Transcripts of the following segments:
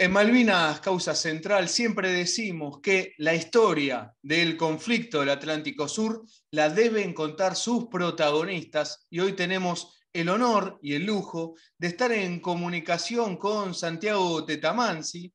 En Malvinas, causa central, siempre decimos que la historia del conflicto del Atlántico Sur la deben contar sus protagonistas y hoy tenemos el honor y el lujo de estar en comunicación con Santiago Tetamansi,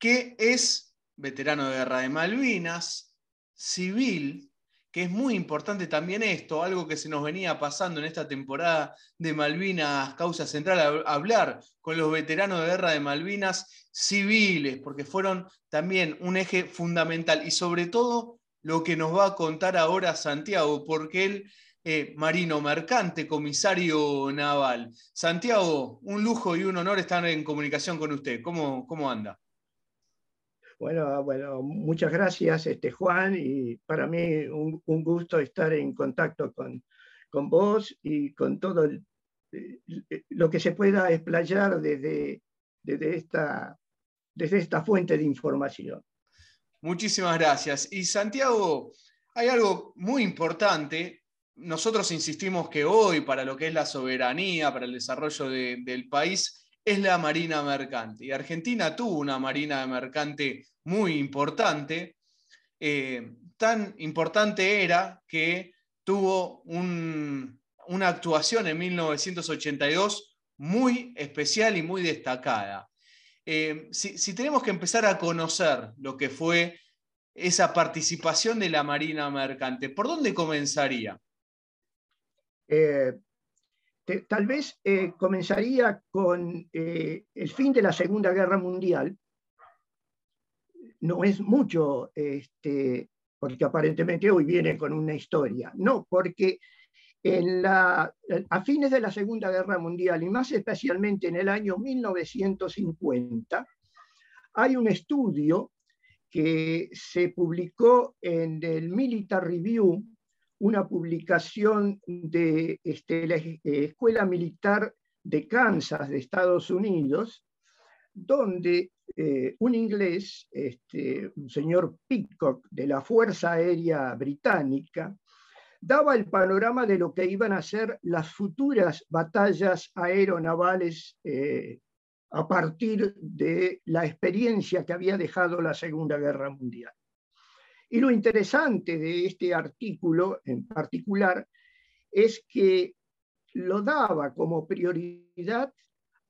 que es veterano de guerra de Malvinas, civil, que es muy importante también esto, algo que se nos venía pasando en esta temporada de Malvinas, causa central, hablar con los veteranos de guerra de Malvinas civiles, porque fueron también un eje fundamental y sobre todo lo que nos va a contar ahora Santiago, porque él, eh, marino mercante, comisario naval. Santiago, un lujo y un honor estar en comunicación con usted. ¿Cómo, cómo anda? Bueno, bueno, muchas gracias, este, Juan, y para mí un, gusto estar en contacto con, con vos y con todo eh, lo que se pueda explayar desde, desde, esta, desde esta fuente de información. Muchísimas gracias. Y Santiago, hay algo muy importante. Nosotros insistimos que hoy, para lo que es la soberanía, para el desarrollo del país, es la marina mercante. Y Argentina tuvo una marina mercante muy importante. Eh, tan importante era que tuvo una actuación en 1982 muy especial y muy destacada. Eh, si, tenemos que empezar a conocer lo que fue esa participación de la Marina Mercante, ¿por dónde comenzaría? Eh, tal vez comenzaría con el fin de la Segunda Guerra Mundial, no es mucho, este, porque aparentemente hoy viene con una historia. No, porque en la, a fines de la Segunda Guerra Mundial y más especialmente en el año 1950, hay un estudio que se publicó en el Military Review, una publicación de este, la Escuela Militar de Kansas de Estados Unidos, donde eh, un inglés, este, un señor Pitcock de la Fuerza Aérea Británica, daba el panorama de lo que iban a ser las futuras batallas aeronavales eh, a partir de la experiencia que había dejado la Segunda Guerra Mundial. Y lo interesante de este artículo en particular es que lo daba como prioridad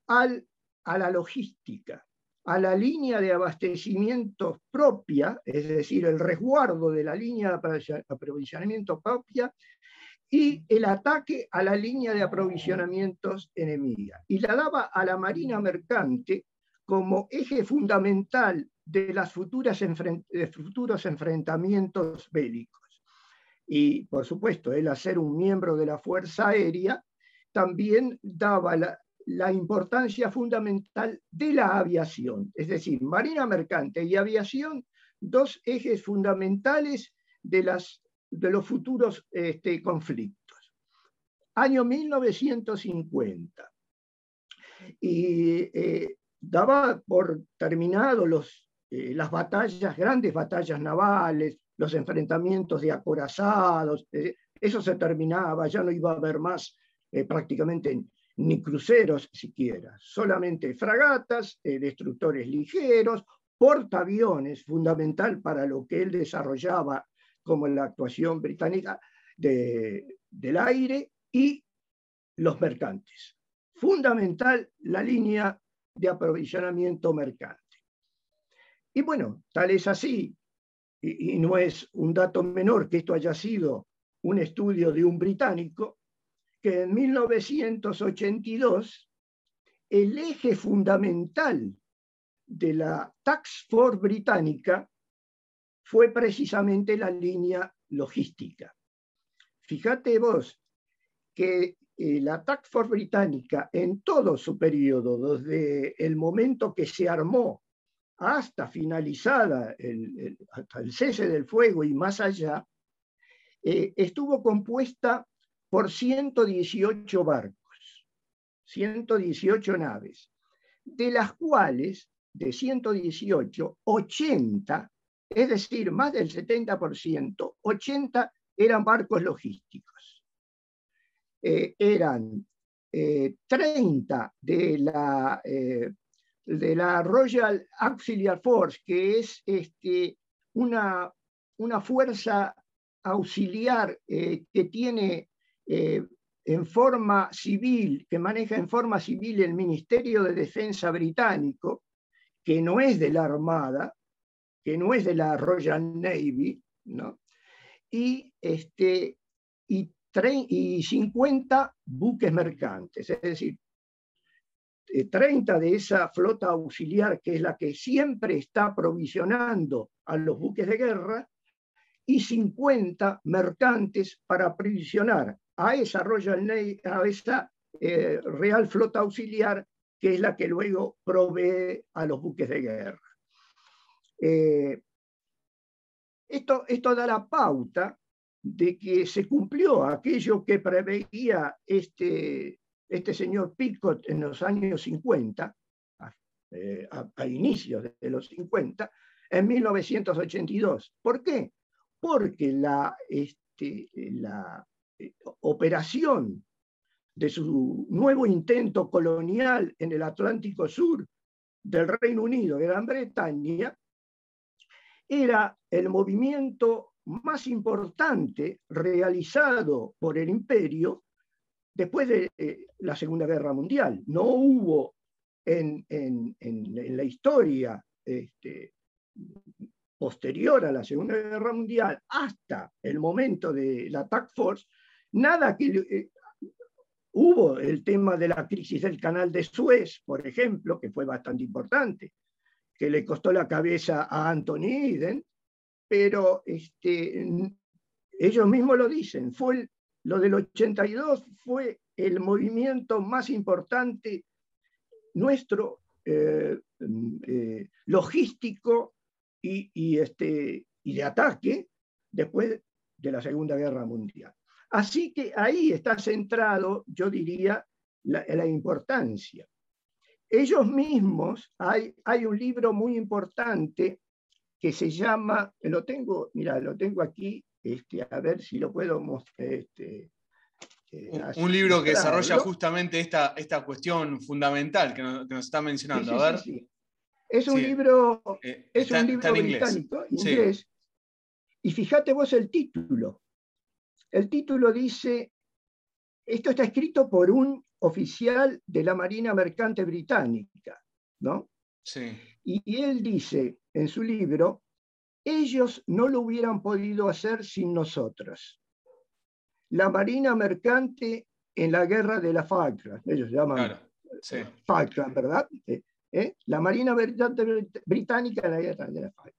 a la logística, a la línea de abastecimiento propia, es decir, el resguardo de la línea de aprovisionamiento propia, y el ataque a la línea de aprovisionamientos enemiga. Y la daba a la Marina Mercante como eje fundamental de los futuros enfrentamientos bélicos. Y, por supuesto, el hacer un miembro de la Fuerza Aérea también daba la, la importancia fundamental de la aviación, es decir, marina mercante y aviación, dos ejes fundamentales de, las, de los futuros este, conflictos. Año 1950. Y eh, daba por terminado los, eh, las batallas, grandes batallas navales, los enfrentamientos de acorazados, eh, eso se terminaba, ya no iba a haber más prácticamente ni cruceros siquiera, solamente fragatas, eh, destructores ligeros, portaaviones, fundamental para lo que él desarrollaba como la actuación británica del aire, y los mercantes. Fundamental la línea de aprovisionamiento mercante. Y bueno, tal es así, y no es un dato menor que esto haya sido un estudio de un británico, que en 1982 el eje fundamental de la Tax Force británica fue precisamente la línea logística. Fíjate vos que eh, la Tax Force británica en todo su periodo, desde el momento que se armó hasta finalizada el, hasta el cese del fuego y más allá, eh, estuvo compuesta por 118 barcos, 118 naves, de las cuales, de 118, 80, es decir, más del 70%, 80 eran barcos logísticos. Eh, eran 30 eh, de la eh, de la Royal Auxiliar Force, que es este, una, una fuerza auxiliar eh, que tiene eh, en forma civil, que maneja en forma civil el Ministerio de Defensa británico, que no es de la Armada, que no es de la Royal Navy, ¿no? y, este, y, y 50 buques mercantes, es decir, 30 eh, de esa flota auxiliar, que es la que siempre está provisionando a los buques de guerra, y 50 mercantes para aprovisionar a esa Royal Navy, a esa eh, Real Flota Auxiliar, que es la que luego provee a los buques de guerra. Eh, esto, esto da la pauta de que se cumplió aquello que preveía este, este señor Picot en los años 50, eh, a, inicios de los 50, en 1982. ¿Por qué? Porque la, este, eh, operación de su nuevo intento colonial en el Atlántico Sur del Reino Unido de Gran Bretaña era el movimiento más importante realizado por el imperio después de eh, la Segunda Guerra Mundial. No hubo en, la historia este, posterior a la Segunda Guerra Mundial hasta el momento de la Task Force, nada que... Eh, hubo el tema de la crisis del canal de Suez, por ejemplo, que fue bastante importante, que le costó la cabeza a Anthony Eden, pero este, ellos mismos lo dicen, fue lo del 82 fue el movimiento más importante nuestro eh, eh, logístico y, este, y de ataque después de la Segunda Guerra Mundial. Así que ahí está centrado, yo diría, la, la importancia. Ellos mismos, hay, hay un libro muy importante que se llama, lo tengo, mira, lo tengo aquí, este, a ver si lo puedo mostrar. Este, eh, un, libro que desarrolla justamente esta, esta cuestión fundamental que nos, está mencionando. a ver. es un libro, eh, es un libro británico, inglés. Y fíjate vos el título. El título dice, esto está escrito por un oficial de la Marina Mercante Británica, ¿no? Sí. y él dice, en su libro, ellos no lo hubieran podido hacer sin nosotros. La Marina Mercante en la guerra de la Falkland, ellos se llaman Falkland, ¿verdad? Eh, eh, la Marina Mercante Británica en la guerra de la Falkland.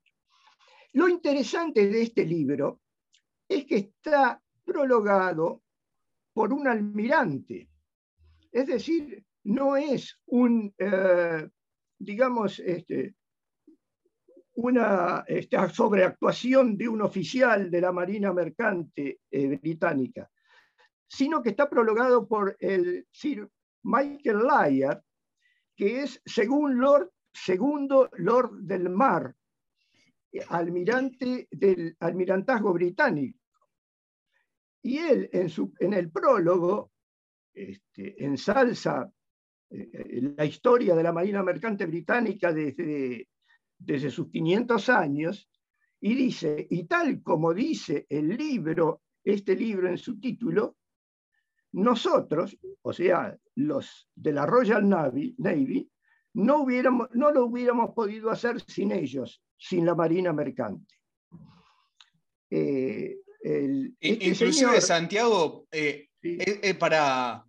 Lo interesante de este libro es que está prologado por un almirante. Es decir, no es un, eh, digamos, este, una esta sobreactuación de un oficial de la Marina Mercante eh, británica, sino que está prologado por el Sir Michael Lyer, que es segundo Lord del Mar, almirante del almirantazgo británico. Y él en, su, en el prólogo este, ensalza eh, la historia de la Marina Mercante Británica desde desde sus 500 años y dice, y tal como dice el libro, este libro en su título, nosotros, o sea, los de la Royal Navy, Navy no, hubiéramos, no lo hubiéramos podido hacer sin ellos, sin la Marina Mercante. Eh, este inclusive Santiago, eh, eh, para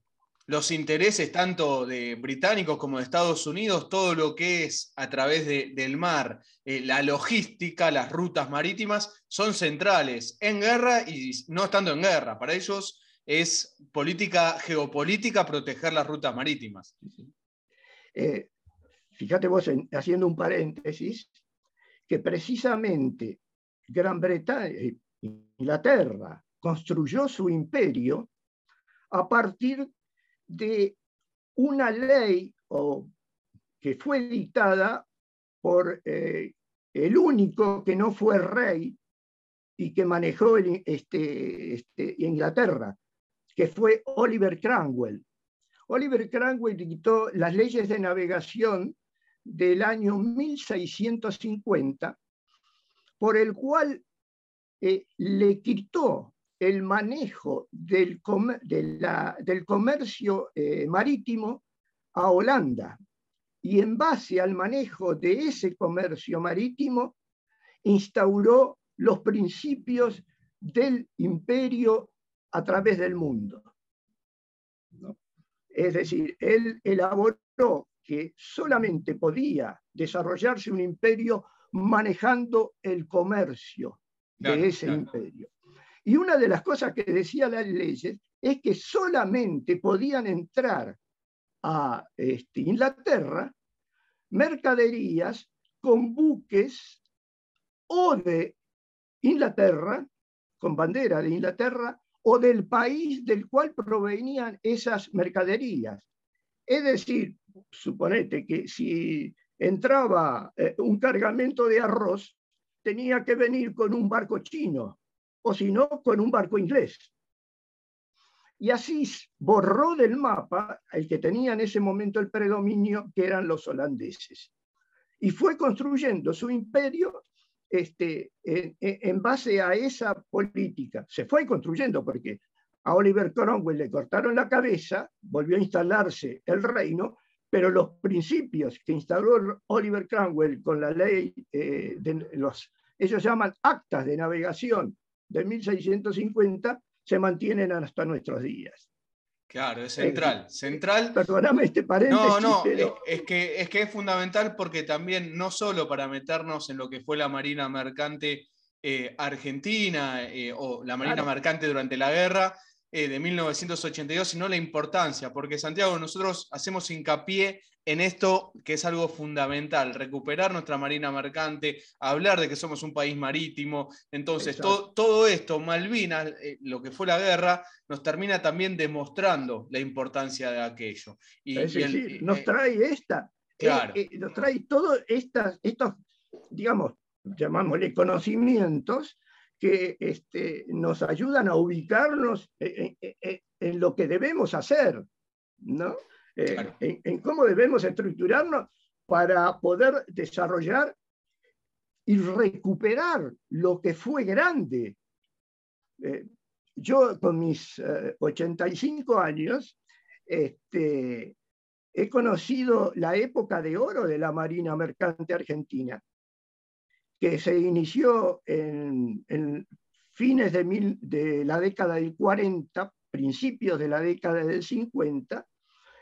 los intereses tanto de británicos como de Estados Unidos, todo lo que es a través del mar, eh, la logística, las rutas marítimas, son centrales en guerra y no estando en guerra. Para ellos es política geopolítica proteger las rutas marítimas. Eh, fíjate vos, haciendo un paréntesis, que precisamente Gran Bretaña, Inglaterra, construyó su imperio a partir de una ley que fue dictada por eh, el único que no fue rey y que manejó este, este, Inglaterra, que fue Oliver Cromwell. Oliver Cromwell dictó las leyes de navegación del año 1650, por el cual eh, le quitó el manejo del, del comercio eh, marítimo a Holanda. Y en base al manejo de ese comercio marítimo, instauró los principios del imperio a través del mundo. Es decir, él elaboró que solamente podía desarrollarse un imperio manejando el comercio de ese imperio. Y una de las cosas que decía las leyes es que solamente podían entrar a este, Inglaterra mercaderías con buques o de Inglaterra, con bandera de Inglaterra, o del país del cual provenían esas mercaderías. Es decir, suponete que si entraba eh, un cargamento de arroz, tenía que venir con un barco chino, o si no, con un barco inglés. Y así borró del mapa el que tenía en ese momento el predominio, que eran los holandeses. Y fue construyendo su imperio este, en, base a esa política. Se fue construyendo porque a Oliver Cromwell le cortaron la cabeza, volvió a instalarse el reino, pero los principios que instauró Oliver Cromwell con la ley eh, de los, ellos llaman actas de navegación de 1650, se mantienen hasta nuestros días. Claro, es central. central. Perdóname este paréntesis. No, no, es, que, es que es fundamental porque también, no solo para meternos en lo que fue la Marina Mercante eh, Argentina eh, o la Marina Mercante durante la guerra eh, de 1982, sino la importancia, porque Santiago, nosotros hacemos hincapié en esto que es algo fundamental, recuperar nuestra marina mercante, hablar de que somos un país marítimo. Entonces, todo esto, Malvinas, eh, lo que fue la guerra, nos termina también demostrando la importancia de aquello. Y, nos eh, trae esta, eh, claro. nos trae todos estos, digamos, llamámosle conocimientos que este, nos ayudan a ubicarnos en lo que debemos hacer, ¿no? Eh, en, cómo debemos estructurarnos para poder desarrollar y recuperar lo que fue grande. Eh, yo con mis 85 eh, años este, he conocido la época de oro de la Marina Mercante Argentina, que se inició en, fines de, la década del 40, principios de la década del 50,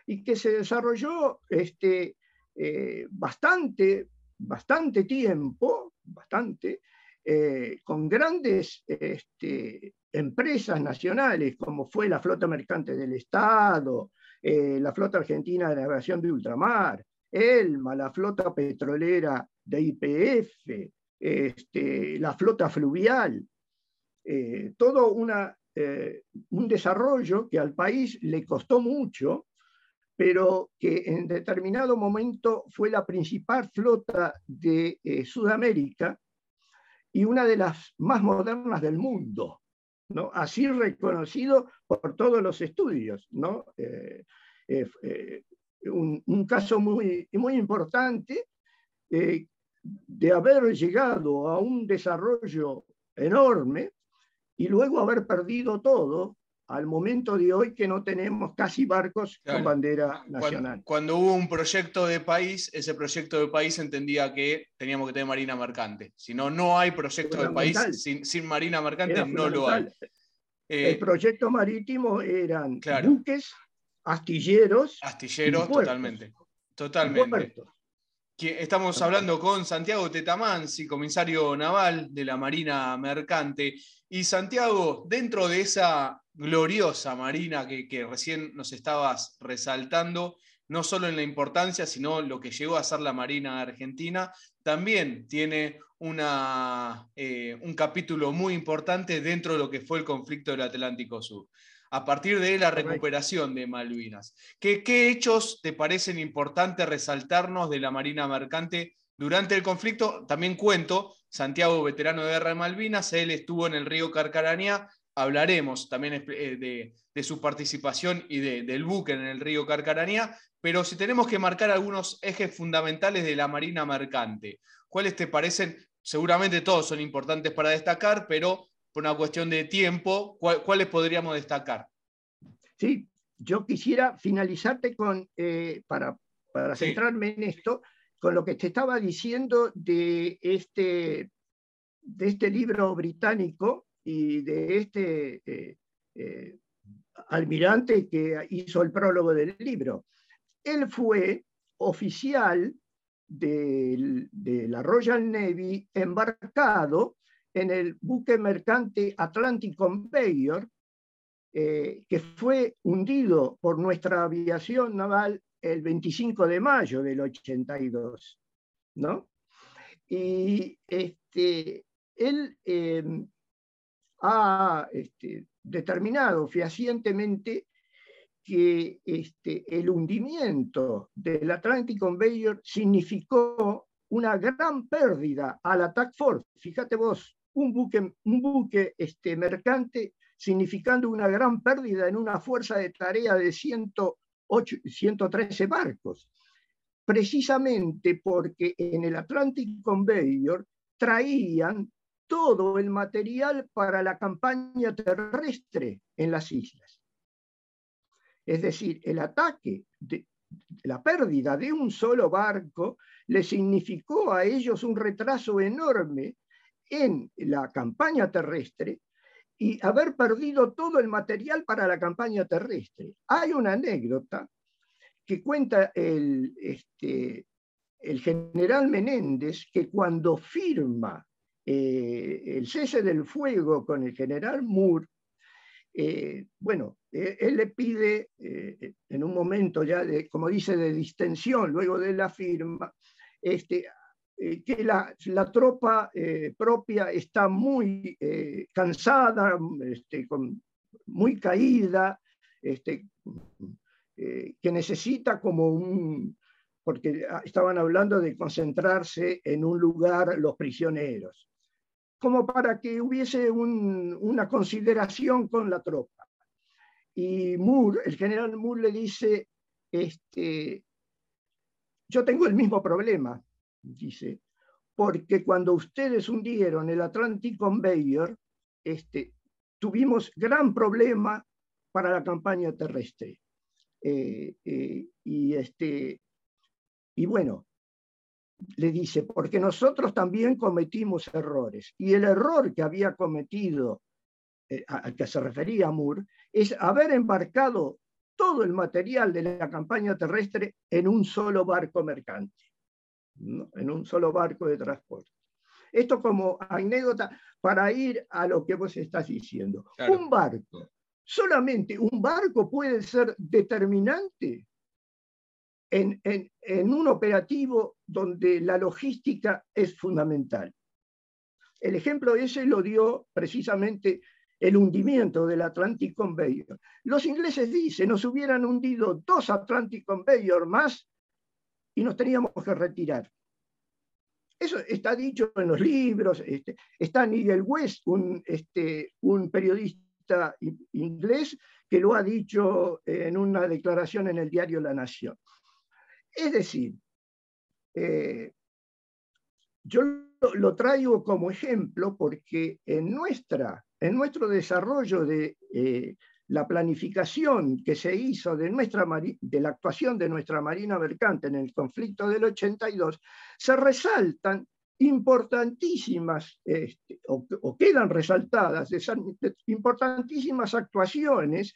y que se desarrolló este, eh, bastante, bastante tiempo, bastante, eh, con grandes este, empresas nacionales, como fue la Flota Mercante del Estado, eh, la Flota Argentina de Navegación de Ultramar, ELMA, la Flota Petrolera de IPF, este, la Flota Fluvial, todo una, un desarrollo que al país le costó mucho, pero que en determinado momento fue la principal flota de eh, Sudamérica y una de las más modernas del mundo, ¿no? así reconocido por todos los estudios. ¿no? Eh, eh, un, caso muy, muy importante de haber llegado a un desarrollo enorme y luego haber perdido todo al momento de hoy que no tenemos casi barcos con bandera nacional. Cuando, hubo un proyecto de país, ese proyecto de país entendía que teníamos que tener marina mercante. Si no, no hay proyecto de país sin, marina mercante, no lo hay. El eh, proyecto marítimo eran buques, astilleros. Astilleros, totalmente. Totalmente. Estamos hablando con Santiago Tetamansi, comisario naval de la Marina Mercante. Y Santiago, dentro de esa gloriosa Marina que, recién nos estabas resaltando, no solo en la importancia, sino lo que llegó a ser la Marina Argentina, también tiene una, eh, un capítulo muy importante dentro de lo que fue el conflicto del Atlántico Sur a partir de la recuperación de Malvinas. ¿Qué, hechos te parecen importantes resaltarnos de la Marina Mercante durante el conflicto? También cuento, Santiago, veterano de guerra de Malvinas, él estuvo en el río Carcarañá hablaremos también de, su participación y del buque en el río Carcaranía, pero si tenemos que marcar algunos ejes fundamentales de la Marina Mercante, ¿cuáles te parecen? Seguramente todos son importantes para destacar, pero por una cuestión de tiempo, ¿cuáles podríamos destacar? Sí, yo quisiera finalizarte con, eh, para, para centrarme en esto, con lo que te estaba diciendo de este, de este libro británico y de este eh, eh, almirante que hizo el prólogo del libro. Él fue oficial de, la Royal Navy embarcado en el buque mercante Atlantic Conveyor, eh, que fue hundido por nuestra aviación naval el 25 de mayo del 82. ¿no? Y este, él em, ha este, determinado fehacientemente que este, el hundimiento del Atlantic Conveyor significó una gran pérdida al Attack Force. Fíjate vos, un buque, este, mercante significando una gran pérdida en una fuerza de tarea de 108, 113 barcos, precisamente porque en el Atlantic Conveyor traían todo el material para la campaña terrestre en las islas. Es decir, el ataque, la pérdida de un solo barco le significó a ellos un retraso enorme en la campaña terrestre y haber perdido todo el material para la campaña terrestre. Hay una anécdota que cuenta el, este, el general Menéndez que cuando firma eh, el cese del fuego con el general Moore, eh, bueno, eh, él le pide en un momento ya, de, como dice, de distensión, luego de la firma, este, que la, la tropa propia está muy cansada, este, con, muy caída, este, que necesita como un, porque estaban hablando de concentrarse en un lugar los prisioneros como para que hubiese una consideración con la tropa. Y Moore, el general Moore le dice, este, yo tengo el mismo problema, dice, porque cuando ustedes hundieron el Atlantic Conveyor, este, tuvimos gran problema para la campaña terrestre. Eh, eh, y, este, y bueno, le dice, porque nosotros también cometimos errores. Y el error que había cometido, eh, al que se refería Moore, es haber embarcado todo el material de la campaña terrestre en un solo barco mercante, en un solo barco de transporte. Esto como anécdota para ir a lo que vos estás diciendo. Un barco, solamente un barco puede ser determinante en, un operativo donde la logística es fundamental. El ejemplo ese lo dio precisamente el hundimiento del Atlantic Conveyor. Los ingleses dicen, nos hubieran hundido dos Atlantic Conveyor más y nos teníamos que retirar. Eso está dicho en los libros. Este, está Nigel West, un, este, un periodista inglés, que lo ha dicho en una declaración en el diario La Nación. Es decir, eh, yo lo, traigo como ejemplo porque en, nuestra, en nuestro desarrollo de eh, la planificación que se hizo de, la actuación de nuestra Marina Mercante en el conflicto del 82, se resaltan importantísimas, este, o, quedan resaltadas, importantísimas actuaciones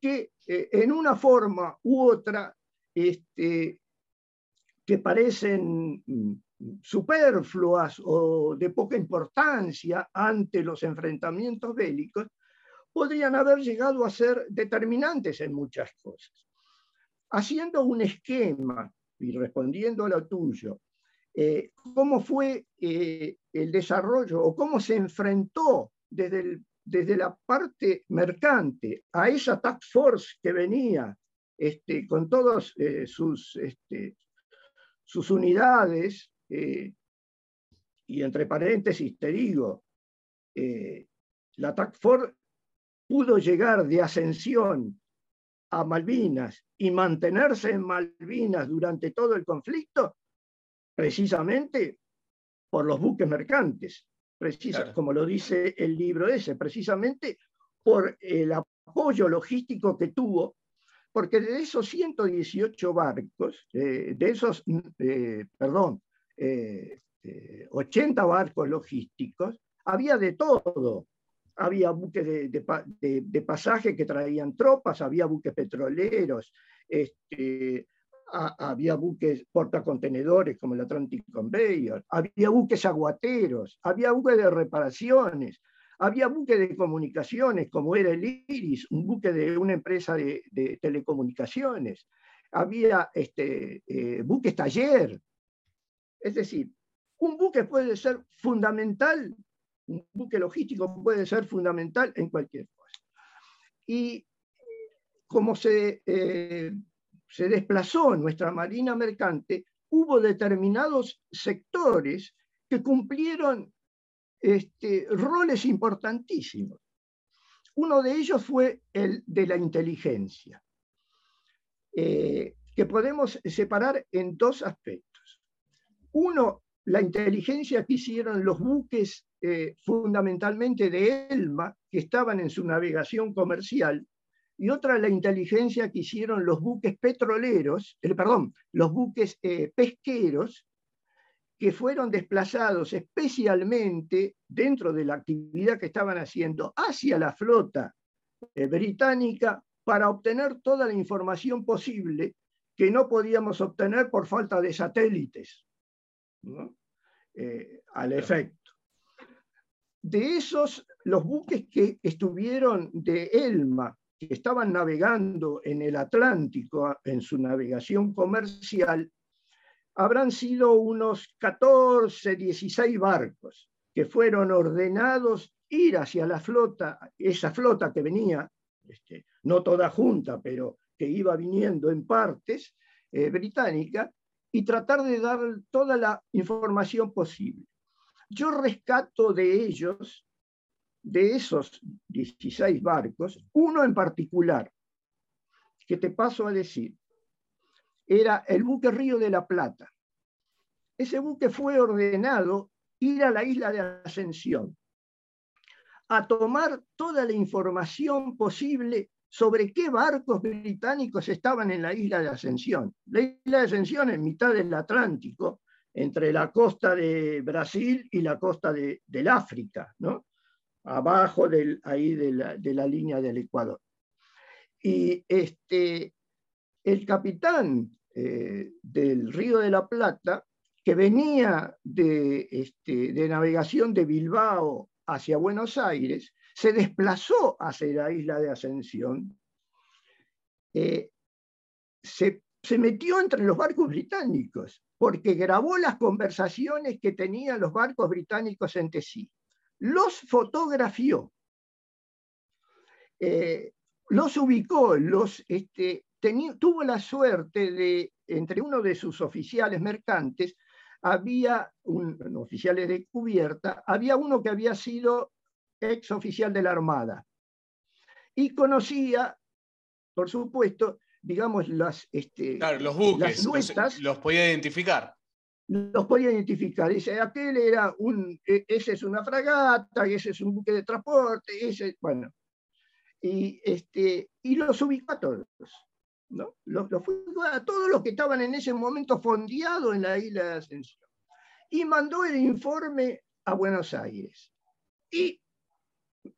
que eh, en una forma u otra este, que parecen mm, superfluas o de poca importancia ante los enfrentamientos bélicos, podrían haber llegado a ser determinantes en muchas cosas. Haciendo un esquema y respondiendo a lo tuyo, eh, cómo fue eh, el desarrollo o cómo se enfrentó desde, desde la parte mercante a esa task force que venía este, con todas eh, sus, este, sus unidades, y entre paréntesis te digo, la TAC pudo llegar de ascensión a Malvinas y mantenerse en Malvinas durante todo el conflicto, precisamente por los buques mercantes, como lo dice el libro ese, precisamente por el apoyo logístico que tuvo, porque de esos 118 barcos, de esos, eh, perdón, 80 eh, barcos logísticos, había de todo. Había buques de, pasaje que traían tropas, había buques petroleros, este, había buques portacontenedores como el Atlantic Conveyor, había buques aguateros, había buques de reparaciones, había buques de comunicaciones como era el Iris, un buque de una empresa de, telecomunicaciones, había este, eh, buques taller. Es decir, un buque puede ser fundamental, un buque logístico puede ser fundamental en cualquier cosa. Y como se, eh, se desplazó nuestra marina mercante, hubo determinados sectores que cumplieron este, roles importantísimos. Uno de ellos fue el de la inteligencia, eh, que podemos separar en dos aspectos. Uno, la inteligencia que hicieron los buques eh, fundamentalmente de Elma, que estaban en su navegación comercial, y otra la inteligencia que hicieron los buques petroleros, eh, perdón, los buques eh, pesqueros, que fueron desplazados especialmente dentro de la actividad que estaban haciendo hacia la flota británica para obtener toda la información posible que no podíamos obtener por falta de satélites. Eh, al efecto. De esos, los buques que estuvieron de Elma, que estaban navegando en el Atlántico en su navegación comercial, habrán sido unos 14, 16 barcos que fueron ordenados ir hacia la flota, esa flota que venía, este, no toda junta, pero que iba viniendo en partes, eh, británica, y tratar de dar toda la información posible. Yo rescato de ellos, de esos 16 barcos, uno en particular, que te paso a decir, era el buque Río de la Plata. Ese buque fue ordenado ir a la isla de Ascensión, a tomar toda la información posible sobre qué barcos británicos estaban en la isla de Ascensión. La isla de Ascensión en mitad del Atlántico, entre la costa de Brasil y la costa de, del África, ¿no? abajo del, ahí de la, línea del Ecuador. Y este, el capitán eh, del Río de la Plata, que venía de, este, de navegación de Bilbao hacia Buenos Aires, se desplazó hacia la isla de Ascensión, eh, se, metió entre los barcos británicos, porque grabó las conversaciones que tenían los barcos británicos entre sí, los fotografió, eh, los ubicó, los, este, tuvo la suerte de, entre uno de sus oficiales mercantes, había un, oficiales de cubierta, había uno que había sido ex oficial de la Armada. Y conocía, por supuesto, digamos, las, este, los buques, los, podía identificar. Los podía identificar. Dice, aquel era un, e, ese es una fragata, ese es un buque de transporte, ese, bueno. Y, este, y los ubicó a todos. ¿no? Los, los a todos los que estaban en ese momento fondeados en la isla de Ascensión. Y mandó el informe a Buenos Aires. Y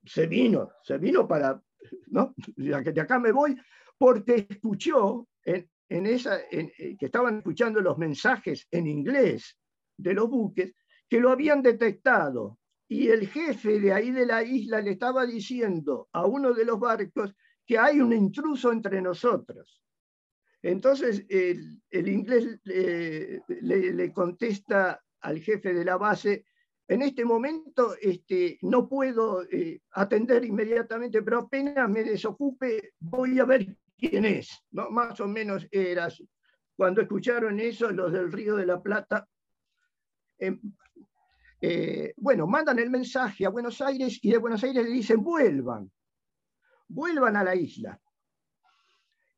se vino, se vino para, ¿no? De acá me voy, porque escuchó en, esa, eh, que estaban escuchando los mensajes en inglés de los buques, que lo habían detectado. Y el jefe de ahí de la isla le estaba diciendo a uno de los barcos que hay un intruso entre nosotros. Entonces el, inglés eh, le, contesta al jefe de la base, en este momento este, no puedo eh, atender inmediatamente, pero apenas me desocupe, voy a ver quién es. ¿no? Más o menos era así. Cuando escucharon eso, los del Río de la Plata, em, eh, bueno, mandan el mensaje a Buenos Aires y de Buenos Aires le dicen vuelvan. vuelvan a la isla.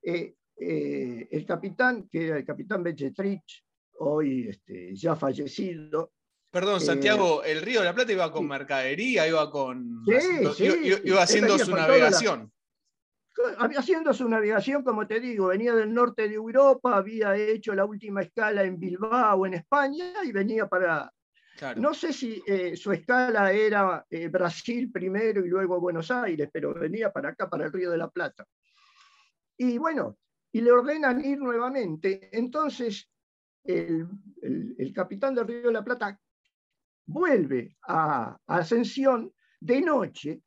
Eh, eh, el capitán, que era el capitán Bechetrich, hoy este, ya fallecido. Perdón, Santiago, el Río de la Plata iba con mercadería, iba con. iba, haciendo su navegación. Haciendo su navegación, como te digo, venía del norte de Europa, había hecho la última escala en Bilbao, en España, y venía para, no sé si eh, su escala era eh, Brasil primero y luego Buenos Aires, pero venía para acá, para el Río de la Plata. Y bueno, y le ordenan ir nuevamente. Entonces, el, capitán del Río de la Plata vuelve a, Ascensión de noche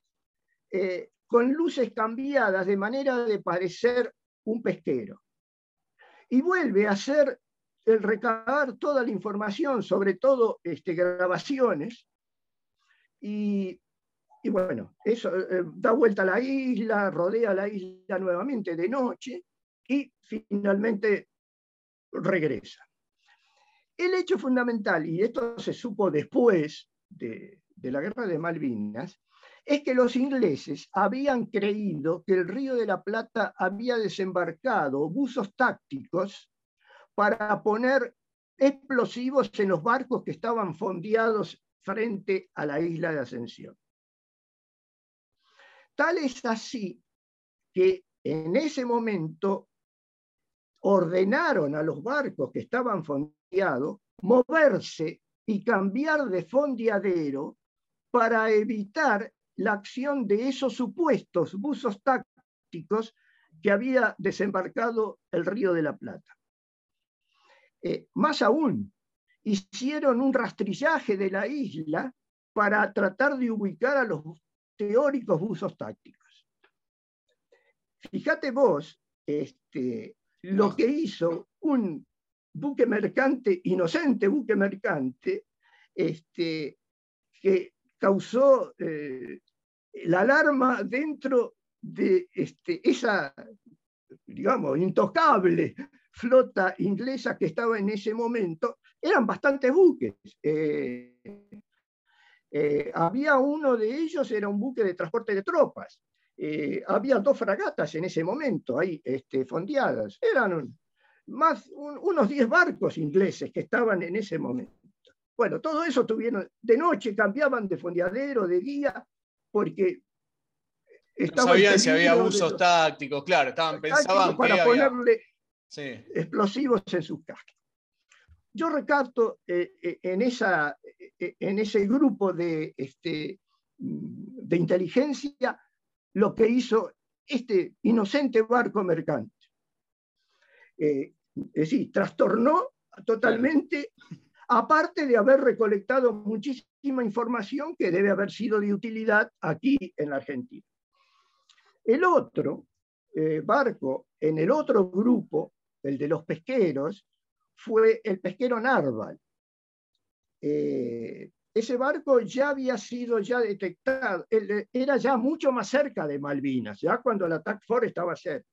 eh, con luces cambiadas de manera de parecer un pesquero. Y vuelve a hacer el recabar toda la información, sobre todo este, grabaciones, y, bueno, eso eh, da vuelta a la isla, rodea la isla nuevamente de noche y finalmente regresa. El hecho fundamental, y esto se supo después de, de la guerra de Malvinas, es que los ingleses habían creído que el Río de la Plata había desembarcado buzos tácticos para poner explosivos en los barcos que estaban fondeados frente a la isla de Ascensión. Tal es así que en ese momento ordenaron a los barcos que estaban fondeados moverse y cambiar de fondeadero para evitar la acción de esos supuestos buzos tácticos que había desembarcado el Río de la Plata. Eh, más aún, hicieron un rastrillaje de la isla para tratar de ubicar a los teóricos buzos tácticos. Fíjate vos este, lo que hizo un buque mercante, inocente buque mercante, este, que causó eh, la alarma dentro de este, esa, digamos, intocable flota inglesa que estaba en ese momento, eran bastantes buques. Eh, eh, había uno de ellos, era un buque de transporte de tropas. Eh, había dos fragatas en ese momento ahí este, fondeadas. Eran más unos 10 barcos ingleses que estaban en ese momento. Bueno, todo eso tuvieron, de noche cambiaban de fondeadero, de día, porque no sabían si había abusos tácticos, claro, estaban, pensaban para ponerle explosivos en sus cascos. Yo recapto eh, eh, en, esa, eh, en ese grupo de, este, de inteligencia lo que hizo este inocente barco mercante. es decir, trastornó totalmente, aparte de haber recolectado muchísima información que debe haber sido de utilidad aquí en la Argentina. El otro barco, en el otro grupo, el de los pesqueros, fue el pesquero Narval. Eh, ese barco ya había sido ya detectado, era ya mucho más cerca de Malvinas, ya cuando el Attack Force estaba cerca.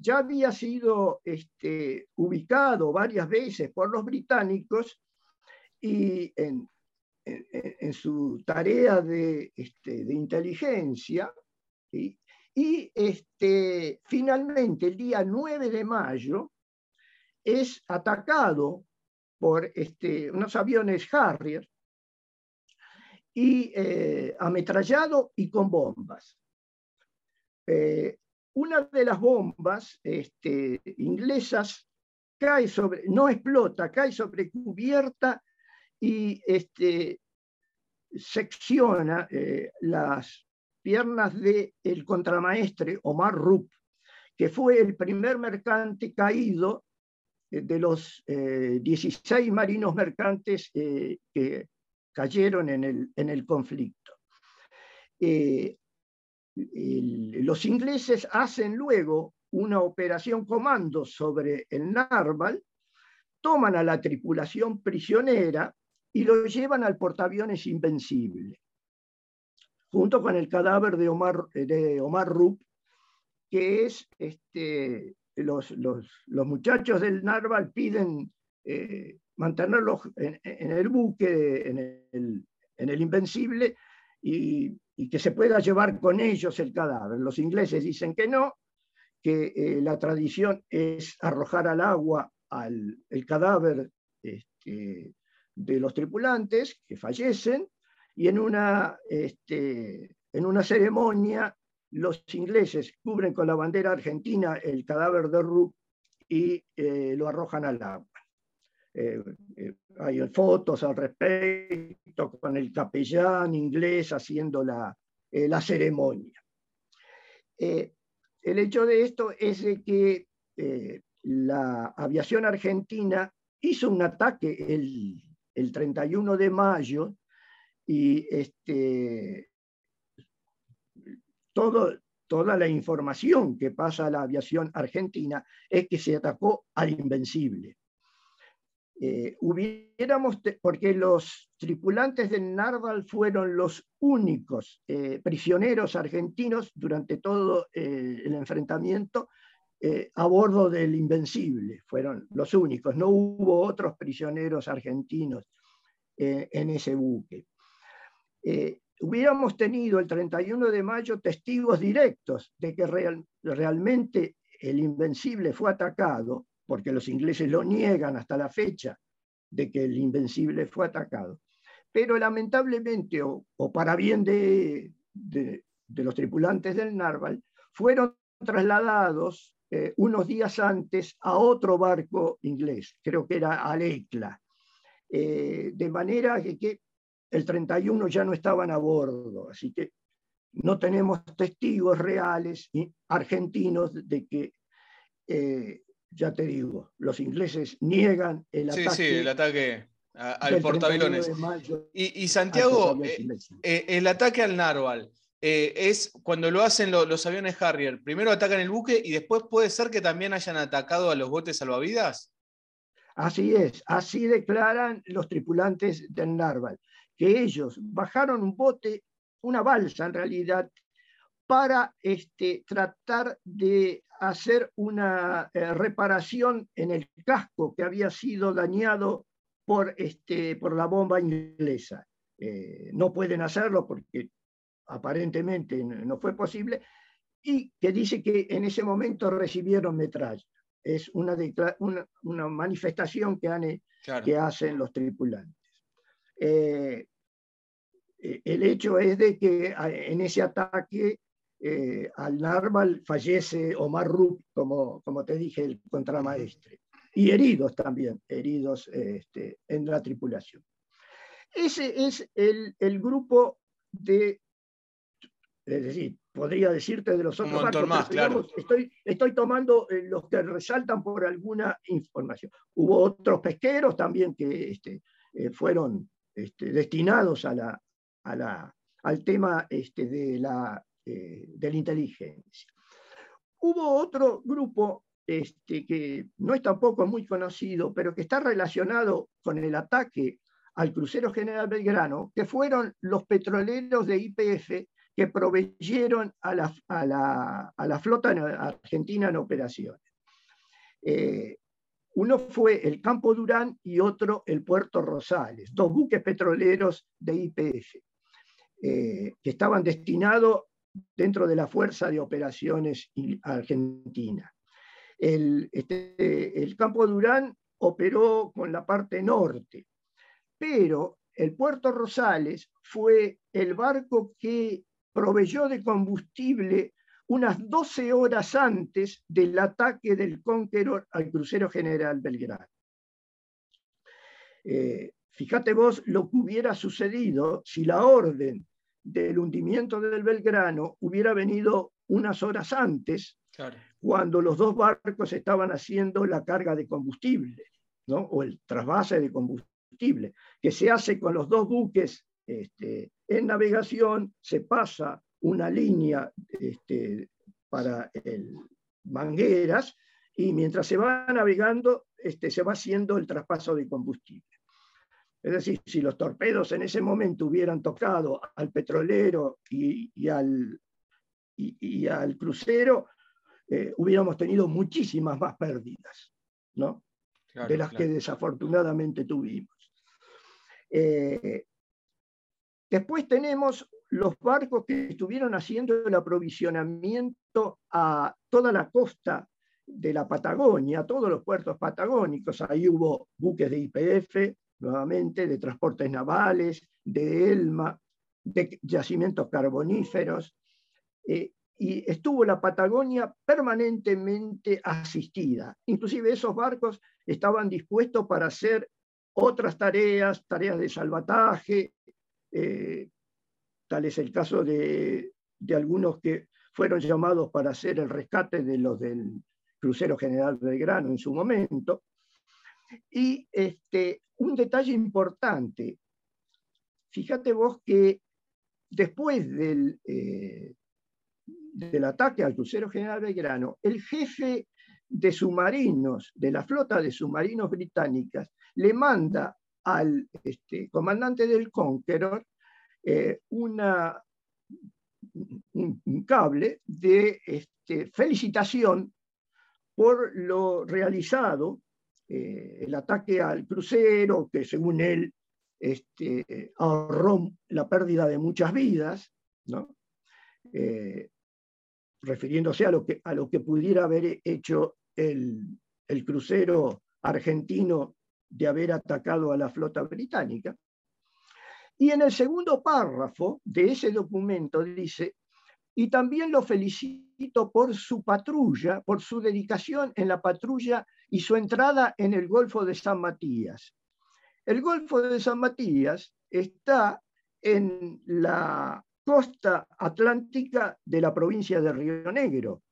Ya había sido este, ubicado varias veces por los británicos y en, su tarea de, este, inteligencia, y este, finalmente, el día 9 de mayo, es atacado por unos aviones Harrier y eh, ametrallado y con bombas. Eh, una de las bombas este, inglesas cae sobre, no explota, cae sobre cubierta y este, secciona eh, las piernas del el contramaestre Omar Rupp, que fue el primer mercante caído eh, de los 16 eh, marinos mercantes eh, que cayeron en el, en el conflicto. Los ingleses hacen luego una operación comando sobre el Narval, toman a la tripulación prisionera y lo llevan al portaaviones Invencible junto con el cadáver de Omar, de Omar Rupp, que es, este, los, los, los muchachos del Narval piden eh, mantenerlos en, el buque, en el, en el Invencible, y, y que se pueda llevar con ellos el cadáver. Los ingleses dicen que no, que eh, la tradición es arrojar al agua al, el cadáver este, de los tripulantes que fallecen y en una, este, en una ceremonia los ingleses cubren con la bandera argentina el cadáver de Rook y eh, lo arrojan al agua. Eh, eh, hay fotos al respecto con el capellán inglés haciendo la, la ceremonia. el hecho de esto es de que la aviación argentina hizo un ataque el, el 31 de mayo y este, todo, toda la información que pasa a la aviación argentina es que se atacó al Invencible. Eh, hubiéramos, porque los tripulantes del Narval fueron los únicos eh, prisioneros argentinos durante todo eh, el enfrentamiento a bordo del Invencible, fueron los únicos, no hubo otros prisioneros argentinos en ese buque. Hubiéramos tenido el 31 de mayo testigos directos de que realmente el Invencible fue atacado, porque los ingleses lo niegan hasta la fecha de que el Invencible fue atacado. Pero lamentablemente, o, para bien de, los tripulantes del Narval, fueron trasladados eh, unos días antes a otro barco inglés, creo que era Alecla. Eh, de manera que el 31 ya no estaban a bordo, así que no tenemos testigos reales argentinos de que, eh, ya te digo, los ingleses niegan el ataque. Sí, sí, el ataque al portaaviones. Y, y, Santiago, eh, eh, el ataque al Narval. es cuando lo hacen los aviones Harrier, primero atacan el buque y después puede ser que también hayan atacado a los botes salvavidas. Así es, así declaran los tripulantes del Narval que ellos bajaron un bote, una balsa en realidad, para este, tratar de hacer una eh, reparación en el casco que había sido dañado por, este, por la bomba inglesa. Eh, no pueden hacerlo porque aparentemente no fue posible, y que dice que en ese momento recibieron metralla. Es una, una, manifestación que, que hacen los tripulantes. Eh, eh, el hecho es de que en ese ataque eh, al Narval fallece Omar Rup, como, como te dije, el contramaestre, y heridos también, heridos este, en la tripulación. Ese es el, el, grupo de, es decir, podría decirte de los otros barcos, más, claro. estoy, estoy tomando eh, los que resaltan por alguna información. Hubo otros pesqueros también que este, fueron este, destinados a la, al tema este, de, la, eh, de la inteligencia. Hubo otro grupo este, que no es tampoco muy conocido, pero que está relacionado con el ataque al crucero General Belgrano, que fueron los petroleros de IPF que proveyeron a la, a la, flota argentina en operaciones. Eh, uno fue el Campo Durán y otro el Puerto Rosales, dos buques petroleros de IPF. Eh, que estaban destinados dentro de la Fuerza de Operaciones Argentina. El, este, el campo Durán operó con la parte norte, pero el puerto Rosales fue el barco que proveyó de combustible unas 12 horas antes del ataque del Conqueror al crucero general Belgrano. Eh, fíjate vos lo que hubiera sucedido si la orden del hundimiento del Belgrano hubiera venido unas horas antes, cuando los dos barcos estaban haciendo la carga de combustible, ¿no? o el trasvase de combustible, que se hace con los dos buques este, en navegación, se pasa una línea este, para el, mangueras y mientras se va navegando este, se va haciendo el traspaso de combustible. Es decir, si los torpedos en ese momento hubieran tocado al petrolero y, al, y, al, crucero, eh, hubiéramos tenido muchísimas más pérdidas, ¿no? de las que desafortunadamente tuvimos. Eh, después tenemos los barcos que estuvieron haciendo el aprovisionamiento a toda la costa de la Patagonia, todos los puertos patagónicos. Ahí hubo buques de IPF, nuevamente, de transportes navales, de ELMA, de yacimientos carboníferos. Eh, y estuvo la Patagonia permanentemente asistida. Inclusive esos barcos estaban dispuestos para hacer otras tareas, tareas de salvataje, eh, tal es el caso de, algunos que fueron llamados para hacer el rescate de los del crucero general Belgrano en su momento. Y este, un detalle importante, fíjate vos que después del, eh, del ataque al crucero general Belgrano, el jefe de submarinos, de la flota de submarinos británicas, le manda al este, comandante del Conqueror eh, una, un, cable de este, felicitación por lo realizado, eh, el ataque al crucero, que según él este, ahorró la pérdida de muchas vidas, eh, refiriéndose a lo, que, a lo que pudiera haber hecho el, el crucero argentino de haber atacado a la flota británica. Y en el segundo párrafo de ese documento dice, y también lo felicito por su patrulla, por su dedicación en la patrulla y su entrada en el Golfo de San Matías. El Golfo de San Matías está en la costa atlántica de la provincia de Río Negro,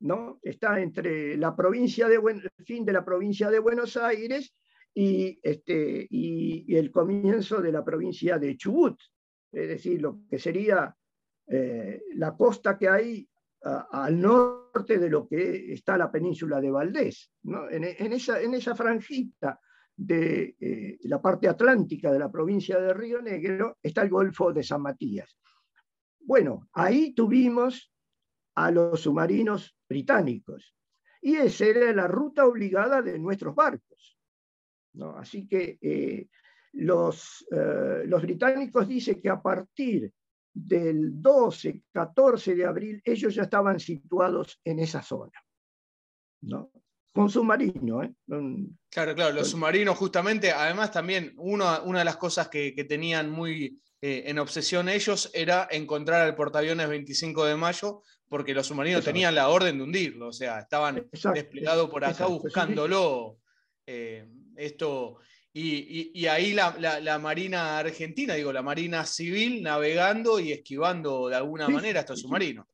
¿no? Está entre la provincia de fin de la provincia de Buenos Aires y, este, y, el comienzo de la provincia de Chubut, es decir, lo que sería eh, la costa que hay al norte de lo que está la península de Valdés. En, esa, en esa franjita de eh, la parte atlántica de la provincia de Río Negro está el Golfo de San Matías. Bueno, ahí tuvimos a los submarinos británicos y esa era la ruta obligada de nuestros barcos. Así que eh, los, eh, los británicos dicen que a partir del 12, 14 de abril, ellos ya estaban situados en esa zona. ¿no? Con submarino. ¿eh? claro, claro, los submarinos justamente, además también una de las cosas que, tenían muy en obsesión ellos era encontrar al portaaviones 25 de mayo, porque los submarinos tenían la orden de hundirlo, o sea, estaban desplegados por acá buscándolo. Esto, y, ahí la, Marina Argentina, digo, la Marina Civil navegando y esquivando de alguna manera estos submarinos.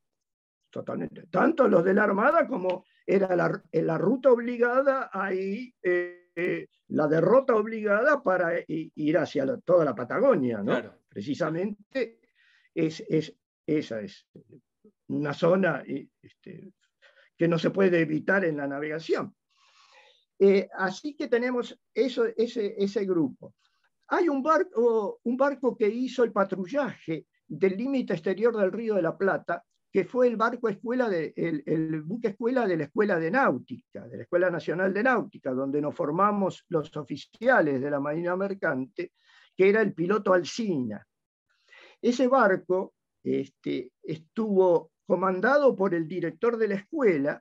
Totalmente. Tanto los de la Armada como era la, ruta obligada, ahí eh, la derrota obligada para ir hacia toda la Patagonia, ¿no? Precisamente es, esa es una zona este, que no se puede evitar en la navegación. Eh, así que tenemos ese, grupo. Hay un barco, un barco que hizo el patrullaje del límite exterior del Río de la Plata, que fue el barco escuela de, buque escuela de la Escuela de Náutica, de la Escuela Nacional de Náutica, donde nos formamos los oficiales de la Marina Mercante, que era el piloto Alcina. Ese barco este, estuvo comandado por el director de la escuela,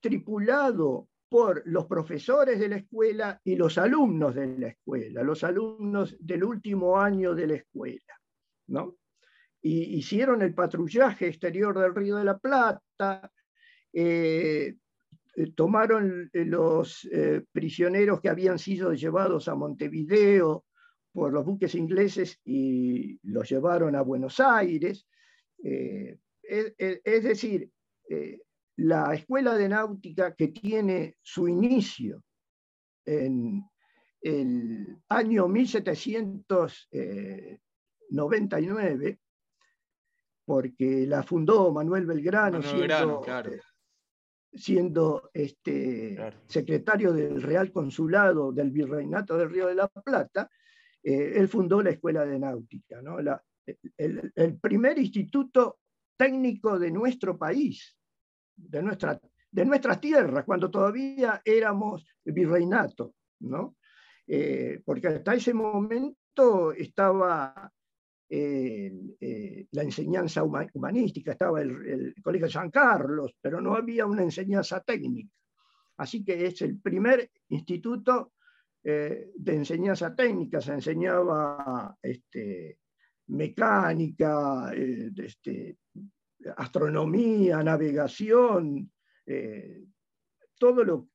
tripulado por los profesores de la escuela y los alumnos de la escuela, los alumnos del último año de la escuela. ¿no? Y hicieron el patrullaje exterior del Río de la Plata, eh, eh, tomaron eh, los prisioneros que habían sido llevados a Montevideo por los buques ingleses y los llevaron a Buenos Aires. es, decir, la escuela de náutica que tiene su inicio en el año 1799, porque la fundó Manuel Belgrano, siendo, eh, este, secretario del Real Consulado del Virreinato del Río de la Plata, eh, él fundó la Escuela de Náutica, el, primer instituto técnico de nuestro país de, nuestra, de nuestras tierras, cuando todavía éramos virreinato, ¿no? Eh, porque hasta ese momento estaba eh, la enseñanza humanística, estaba el, Colegio San Carlos, pero no había una enseñanza técnica. Así que es el primer instituto eh, de enseñanza técnica, se enseñaba este, mecánica, eh, este, astronomía, navegación, todo, lo,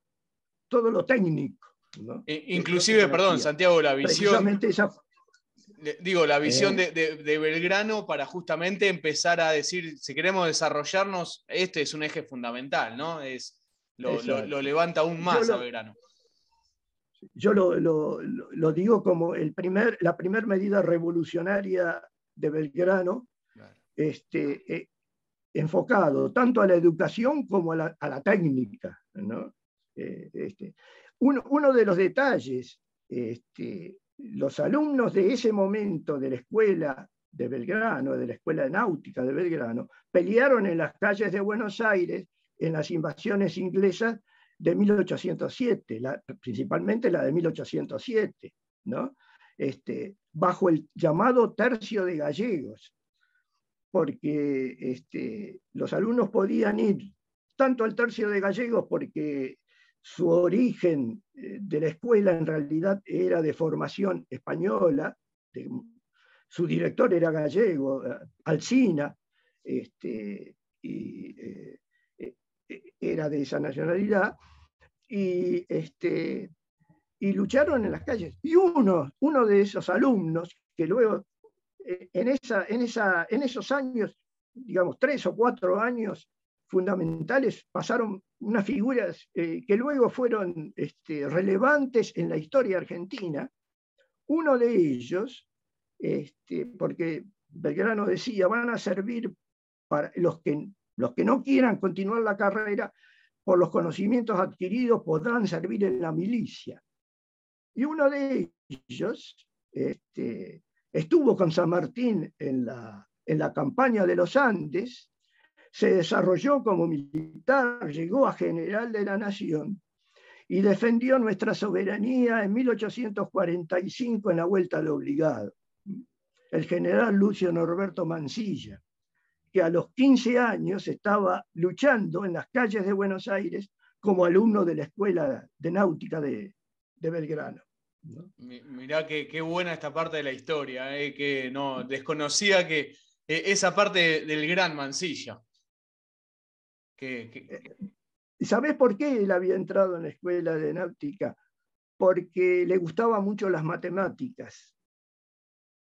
todo lo técnico. Inclusive, perdón, Santiago, la visión digo, la visión eh. de, Belgrano para justamente empezar a decir, si queremos desarrollarnos, este es un eje fundamental, ¿no? Es, lo, levanta aún más a Belgrano. Yo lo, digo como el primer, la primera medida revolucionaria de Belgrano, este, eh, enfocado tanto a la educación como a la, técnica. Eh, este, uno, de los detalles este, los alumnos de ese momento de la escuela de Belgrano, de la escuela náutica de Belgrano, pelearon en las calles de Buenos Aires en las invasiones inglesas de 1807, principalmente la de 1807, ¿no? Este, bajo el llamado tercio de gallegos, porque este, los alumnos podían ir tanto al tercio de gallegos porque su origen eh, de la escuela en realidad era de formación española, su director era gallego, eh, Alcina, este, y, eh, era de esa nacionalidad, y, este, y lucharon en las calles. Y uno, uno de esos alumnos, que luego en, esa, en, esa, en esos años, digamos, tres o cuatro años, fundamentales, pasaron unas figuras eh, que luego fueron este, relevantes en la historia argentina. Uno de ellos, este, porque Belgrano decía, van a servir para los que, los que no quieran continuar la carrera, por los conocimientos adquiridos podrán servir en la milicia. Y uno de ellos este, estuvo con San Martín en la, en la campaña de los Andes se desarrolló como militar, llegó a general de la nación y defendió nuestra soberanía en 1845 en la Vuelta al Obligado. El general Lucio Norberto Mansilla, que a los 15 años estaba luchando en las calles de Buenos Aires como alumno de la Escuela de Náutica de, Belgrano. Mirá qué, buena esta parte de la historia, eh, que no desconocía que eh, esa parte del gran Mansilla. Eh, ¿Sabés por qué él había entrado en la escuela de náutica? Porque le gustaban mucho las matemáticas.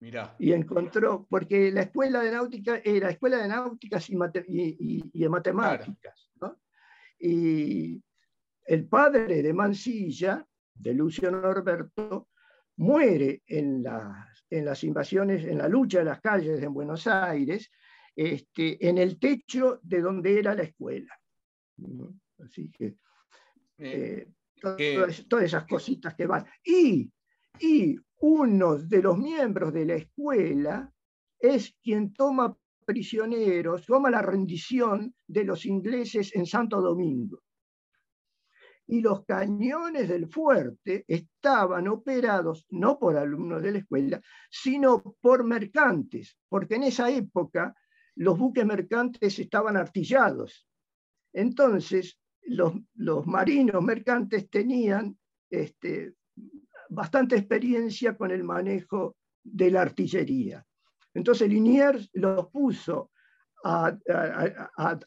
Mirá. Y encontró, porque la escuela de náutica era escuela de náuticas y, y, de matemáticas. Y el padre de Mansilla, de Lucio Norberto, muere en las, en las invasiones, en la lucha de las calles en Buenos Aires, este, en el techo de donde era la escuela. Así que eh, todas, esas cositas que van. Y, y uno de los miembros de la escuela es quien toma prisioneros, toma la rendición de los ingleses en Santo Domingo. Y los cañones del fuerte estaban operados no por alumnos de la escuela, sino por mercantes, porque en esa época los buques mercantes estaban artillados. Entonces, los, marinos mercantes tenían este, bastante experiencia con el manejo de la artillería. Entonces Liniers los puso a,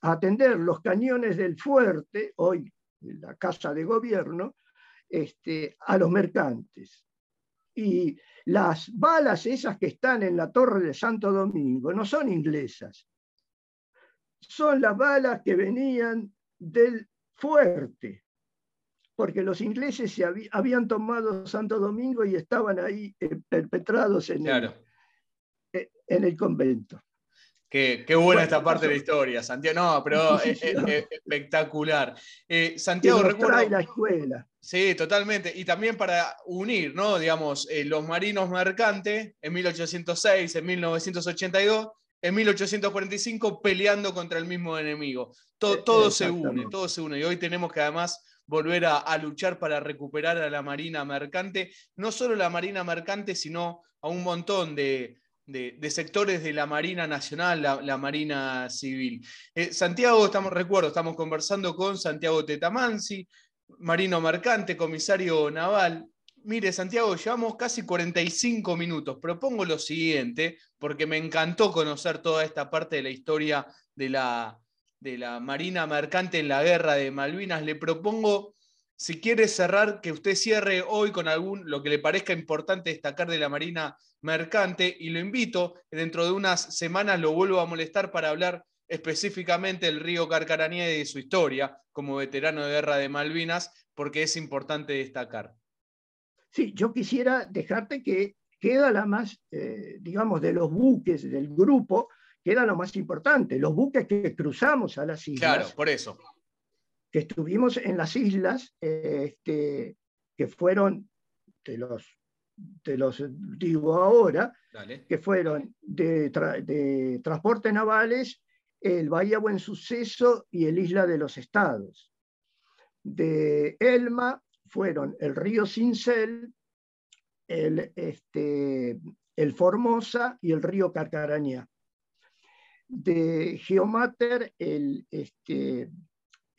atender los cañones del fuerte, hoy la casa de gobierno, este, a los mercantes. Y las balas esas que están en la torre de Santo Domingo no son inglesas, son las balas que venían del fuerte, porque los ingleses se habían tomado Santo Domingo y estaban ahí eh, perpetrados en, el, eh, en el convento. Qué, buena esta parte de la historia, Santiago. No, pero es, espectacular. Eh, Santiago, recuerda. la escuela. Sí, totalmente. Y también para unir, ¿no? Digamos, eh, los marinos mercantes en 1806, en 1982, en 1845 peleando contra el mismo enemigo. Todo, e, todo se une, todo se une. Y hoy tenemos que además volver a, luchar para recuperar a la marina mercante, no solo la marina mercante, sino a un montón de, de, sectores de la Marina Nacional, la, Marina Civil. Eh, Santiago, estamos, recuerdo, estamos conversando con Santiago Tetamansi, marino mercante, comisario naval. Mire, Santiago, llevamos casi 45 minutos. Propongo lo siguiente, porque me encantó conocer toda esta parte de la historia de la, de la Marina Mercante en la Guerra de Malvinas. Le propongo si quiere cerrar, que usted cierre hoy con algún, lo que le parezca importante destacar de la Marina Mercante y lo invito, dentro de unas semanas lo vuelvo a molestar para hablar específicamente del río Carcaranía y de su historia como veterano de guerra de Malvinas, porque es importante destacar. Sí, yo quisiera dejarte que queda la más, eh, digamos, de los buques del grupo, queda lo más importante, los buques que cruzamos a las islas. Claro, por eso que estuvimos en las islas, este, que fueron, te los, te los digo ahora, que fueron de, de, transporte navales, el Bahía Buen Suceso y el Isla de los Estados. De Elma fueron el río Cincel, el, este, el Formosa y el río Carcarañá. De Geomater, el, este,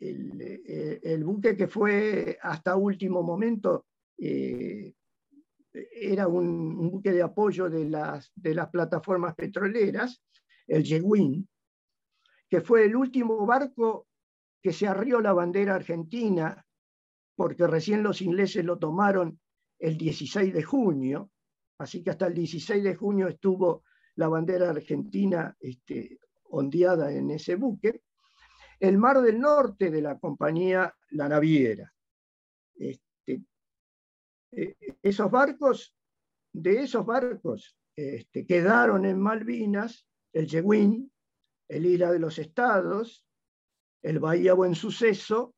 eh, el, buque que fue hasta último momento eh, era un, buque de apoyo de las, de las plataformas petroleras, el Yeguín, que fue el último barco que se arrió la bandera argentina, porque recién los ingleses lo tomaron el 16 de junio, así que hasta el 16 de junio estuvo la bandera argentina este, ondeada en ese buque el Mar del Norte de la compañía La Naviera. Este, eh, esos barcos, de esos barcos este, quedaron en Malvinas el Yeguín, el Isla de los Estados, el Bahía Buen Suceso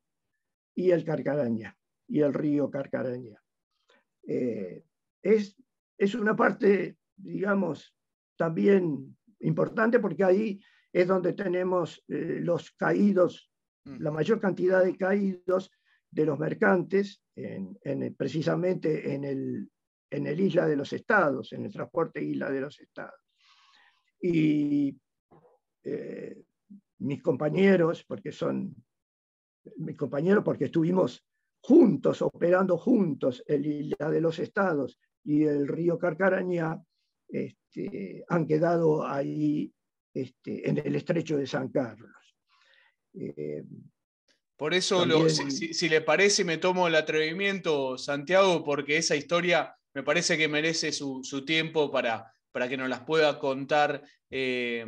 y el Carcaraña, y el río Carcaraña. Eh, es, es una parte, digamos, también importante porque ahí es donde tenemos eh, los caídos, mm. la mayor cantidad de caídos de los mercantes, en, precisamente en el, en el Isla de los Estados, en el transporte Isla de los Estados. Y eh, mis compañeros, porque son mis compañeros, porque estuvimos juntos, operando juntos el Isla de los Estados y el río Carcarañá, este, han quedado ahí este, en el estrecho de San Carlos. Eh, Por eso, si, le parece, me tomo el atrevimiento, Santiago, porque esa historia me parece que merece su, tiempo para, para, que nos las pueda contar eh,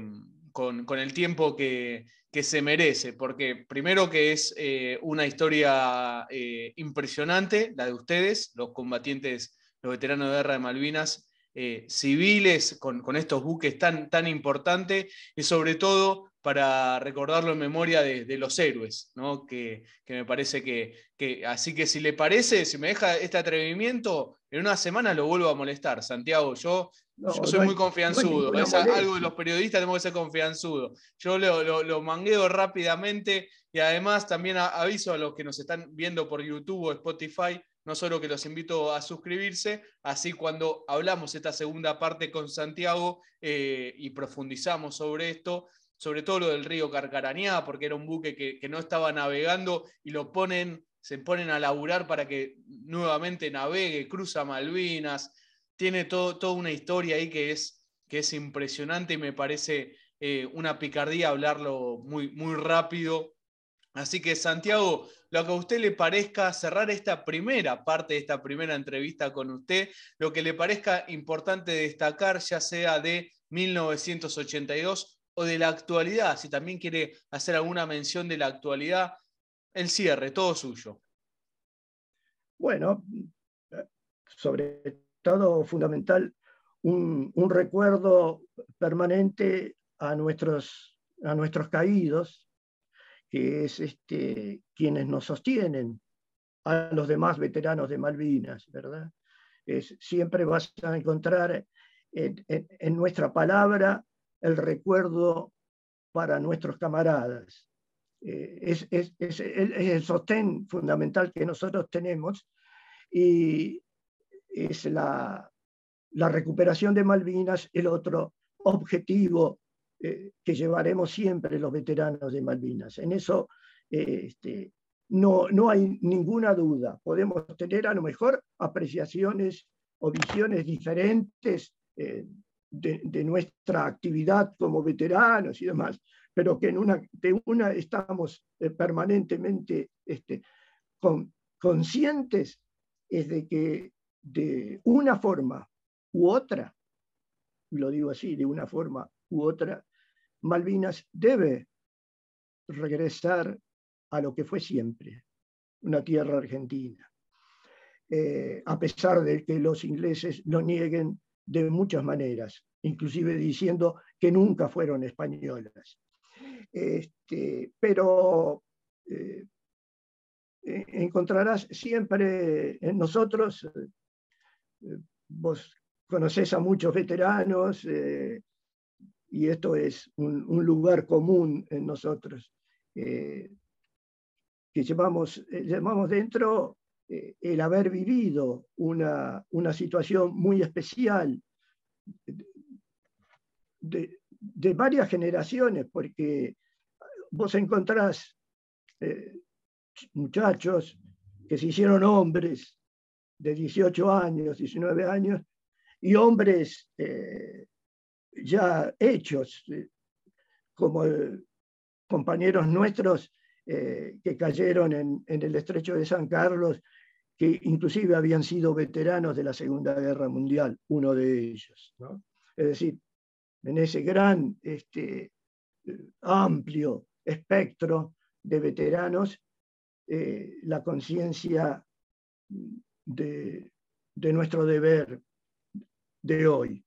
con, el tiempo que, se merece, porque primero que es eh, una historia impresionante, la de ustedes, los combatientes, los veteranos de guerra de Malvinas, eh, civiles con, estos buques tan, tan importantes y sobre todo para recordarlo en memoria de, los héroes, ¿no? que, me parece que, así que si le parece, si me deja este atrevimiento, en una semana lo vuelvo a molestar, Santiago, yo, yo soy muy confianzudo, es algo de los periodistas, tenemos que ser confianzudo, yo lo, lo, mangueo rápidamente y además también aviso a los que nos están viendo por YouTube o Spotify, no solo que los invito a suscribirse, así cuando hablamos esta segunda parte con Santiago eh, y profundizamos sobre esto, sobre todo lo del río Carcarañá, porque era un buque que, no estaba navegando y lo ponen, se ponen a laburar para que nuevamente navegue, cruza Malvinas, tiene todo, toda una historia ahí que es, que es impresionante y me parece eh, una picardía hablarlo muy, muy rápido. Así que Santiago, lo que a usted le parezca cerrar esta primera parte de esta primera entrevista con usted, lo que le parezca importante destacar, ya sea de 1982 o de la actualidad, si también quiere hacer alguna mención de la actualidad, el cierre, todo suyo. Bueno, sobre todo fundamental, un, recuerdo permanente a nuestros, a nuestros caídos, que es este, quienes nos sostienen a los demás veteranos de Malvinas, ¿verdad? Es, siempre vas a encontrar en, nuestra palabra el recuerdo para nuestros camaradas. Eh, es, es, es, el sostén fundamental que nosotros tenemos y es la, la recuperación de Malvinas, el otro objetivo eh, que llevaremos siempre los veteranos de Malvinas. En eso este, no, no hay ninguna duda. Podemos tener a lo mejor apreciaciones o visiones diferentes eh, de, nuestra actividad como veteranos y demás, pero que en una, de una estamos eh, permanentemente este, conscientes es de que de una forma u otra, lo digo así, de una forma u otra, Malvinas debe regresar a lo que fue siempre, una tierra argentina. Eh, a pesar de que los ingleses lo nieguen de muchas maneras, inclusive diciendo que nunca fueron españolas. Este, pero eh, eh, encontrarás siempre en nosotros, vos conocés a muchos veteranos, y esto es un, lugar común en nosotros, que llevamos, llevamos dentro eh, el haber vivido una, situación muy especial de, varias generaciones, porque vos encontrás eh, muchachos que se hicieron hombres de 18 años, 19 años, y hombres eh, ya hechos, como compañeros nuestros que cayeron en, el estrecho de San Carlos que inclusive habían sido veteranos de la Segunda Guerra Mundial, uno de ellos. Es decir, en ese gran, este, amplio espectro de veteranos, eh, la conciencia de, nuestro deber de hoy,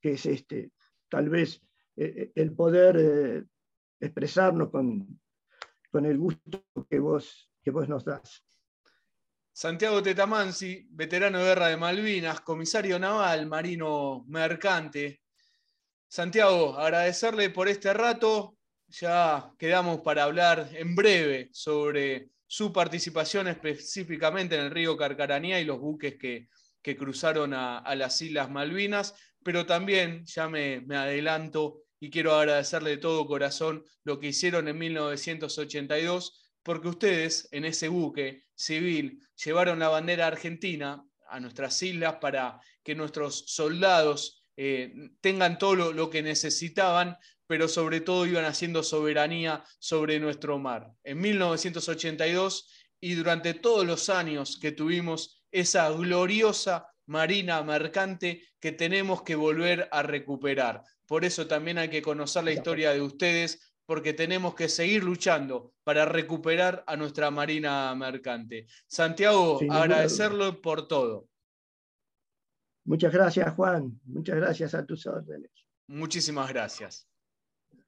que es este, tal vez eh, eh, el poder expresarnos con, con el gusto que vos, que vos nos das. Santiago Tetamansi, veterano de guerra de Malvinas, comisario naval, marino mercante. Santiago, agradecerle por este rato. Ya quedamos para hablar en breve sobre su participación específicamente en el río Carcaranía y los buques que, cruzaron a, las Islas Malvinas, pero también ya me, adelanto y quiero agradecerle de todo corazón lo que hicieron en 1982 porque ustedes en ese buque civil llevaron la bandera argentina a nuestras islas para que nuestros soldados eh, tengan todo lo, que necesitaban, pero sobre todo iban haciendo soberanía sobre nuestro mar. En 1982 y durante todos los años que tuvimos esa gloriosa marina mercante que tenemos que volver a recuperar. Por eso también hay que conocer la historia de ustedes, porque tenemos que seguir luchando para recuperar a nuestra Marina Mercante. Santiago, agradecerlo por todo. Muchas gracias, Juan. Muchas gracias a tus órdenes. Muchísimas gracias.